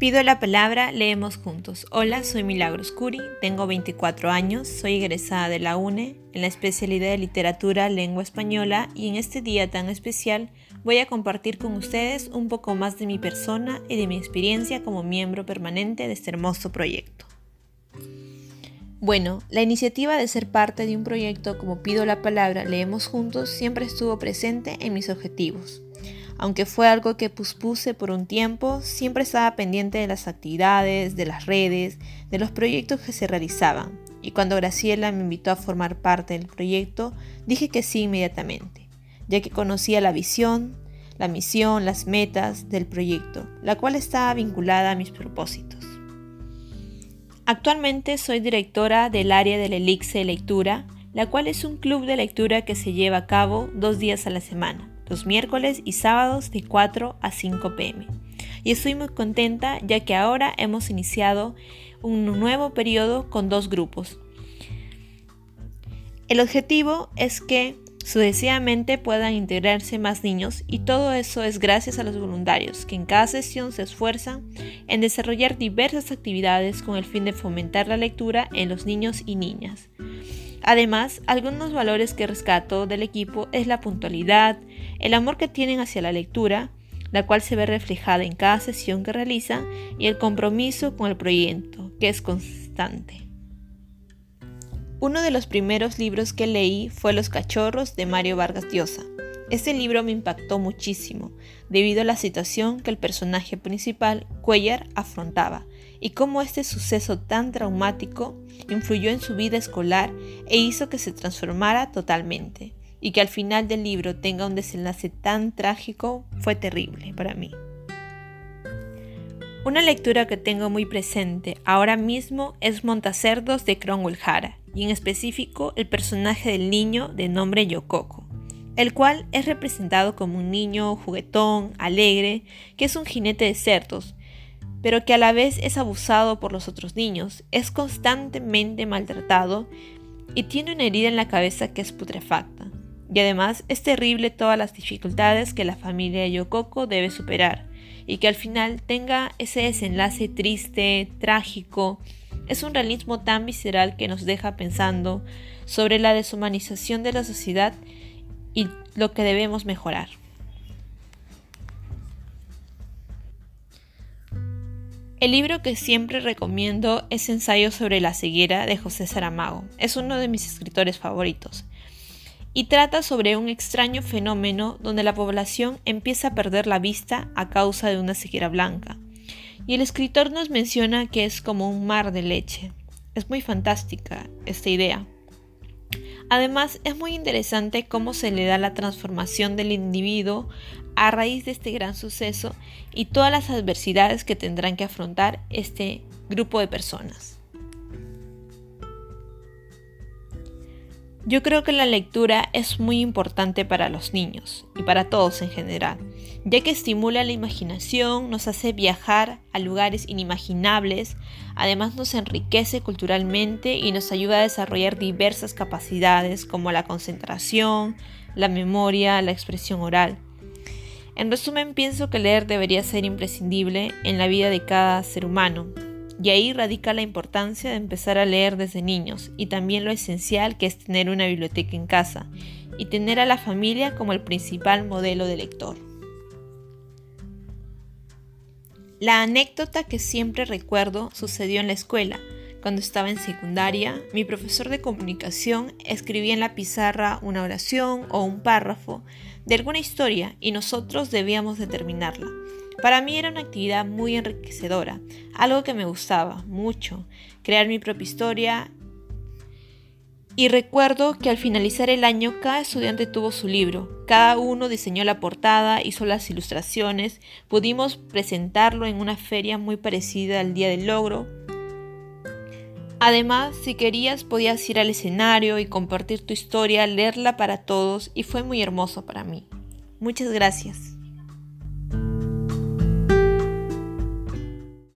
Pido la palabra, leemos juntos. Hola, soy Milagros Curi, tengo 24 años, soy egresada de la UNE en la especialidad de literatura lengua española y en este día tan especial voy a compartir con ustedes un poco más de mi persona y de mi experiencia como miembro permanente de este hermoso proyecto. Bueno, la iniciativa de ser parte de un proyecto como Pido la Palabra, leemos juntos siempre estuvo presente en mis objetivos. Aunque fue algo que puspuse por un tiempo, siempre estaba pendiente de las actividades, de las redes, de los proyectos que se realizaban. Y cuando Graciela me invitó a formar parte del proyecto, dije que sí inmediatamente, ya que conocía la visión, la misión, las metas del proyecto, la cual estaba vinculada a mis propósitos. Actualmente soy directora del área del Elixir Lectura, la cual es un club de lectura que se lleva a cabo dos días a la semana los miércoles y sábados de 4 a 5 pm. Y estoy muy contenta ya que ahora hemos iniciado un nuevo periodo con dos grupos. El objetivo es que sucesivamente puedan integrarse más niños y todo eso es gracias a los voluntarios que en cada sesión se esfuerzan en desarrollar diversas actividades con el fin de fomentar la lectura en los niños y niñas. Además, algunos valores que rescato del equipo es la puntualidad, el amor que tienen hacia la lectura, la cual se ve reflejada en cada sesión que realizan, y el compromiso con el proyecto, que es constante. Uno de los primeros libros que leí fue Los cachorros de Mario Vargas Llosa. Este libro me impactó muchísimo, debido a la situación que el personaje principal, Cuellar, afrontaba, y cómo este suceso tan traumático influyó en su vida escolar e hizo que se transformara totalmente. Y que al final del libro tenga un desenlace tan trágico fue terrible para mí. Una lectura que tengo muy presente ahora mismo es Montacerdos de Cromwell Jara, y en específico el personaje del niño de nombre Yokoko, el cual es representado como un niño juguetón, alegre, que es un jinete de cerdos, pero que a la vez es abusado por los otros niños, es constantemente maltratado y tiene una herida en la cabeza que es putrefacta. Y además es terrible todas las dificultades que la familia Yokoko debe superar y que al final tenga ese desenlace triste, trágico. Es un realismo tan visceral que nos deja pensando sobre la deshumanización de la sociedad y lo que debemos mejorar. El libro que siempre recomiendo es Ensayo sobre la ceguera de José Saramago. Es uno de mis escritores favoritos. Y trata sobre un extraño fenómeno donde la población empieza a perder la vista a causa de una ceguera blanca. Y el escritor nos menciona que es como un mar de leche. Es muy fantástica esta idea. Además, es muy interesante cómo se le da la transformación del individuo a raíz de este gran suceso y todas las adversidades que tendrán que afrontar este grupo de personas. Yo creo que la lectura es muy importante para los niños y para todos en general, ya que estimula la imaginación, nos hace viajar a lugares inimaginables, además nos enriquece culturalmente y nos ayuda a desarrollar diversas capacidades como la concentración, la memoria, la expresión oral. En resumen, pienso que leer debería ser imprescindible en la vida de cada ser humano, y ahí radica la importancia de empezar a leer desde niños y también lo esencial que es tener una biblioteca en casa y tener a la familia como el principal modelo de lector. La anécdota que siempre recuerdo sucedió en la escuela. Cuando estaba en secundaria, mi profesor de comunicación escribía en la pizarra una oración o un párrafo de alguna historia y nosotros debíamos determinarla. Para mí era una actividad muy enriquecedora, algo que me gustaba mucho, crear mi propia historia. Y recuerdo que al finalizar el año cada estudiante tuvo su libro, cada uno diseñó la portada, hizo las ilustraciones, pudimos presentarlo en una feria muy parecida al Día del Logro. Además, si querías podías ir al escenario y compartir tu historia, leerla para todos y fue muy hermoso para mí. Muchas gracias.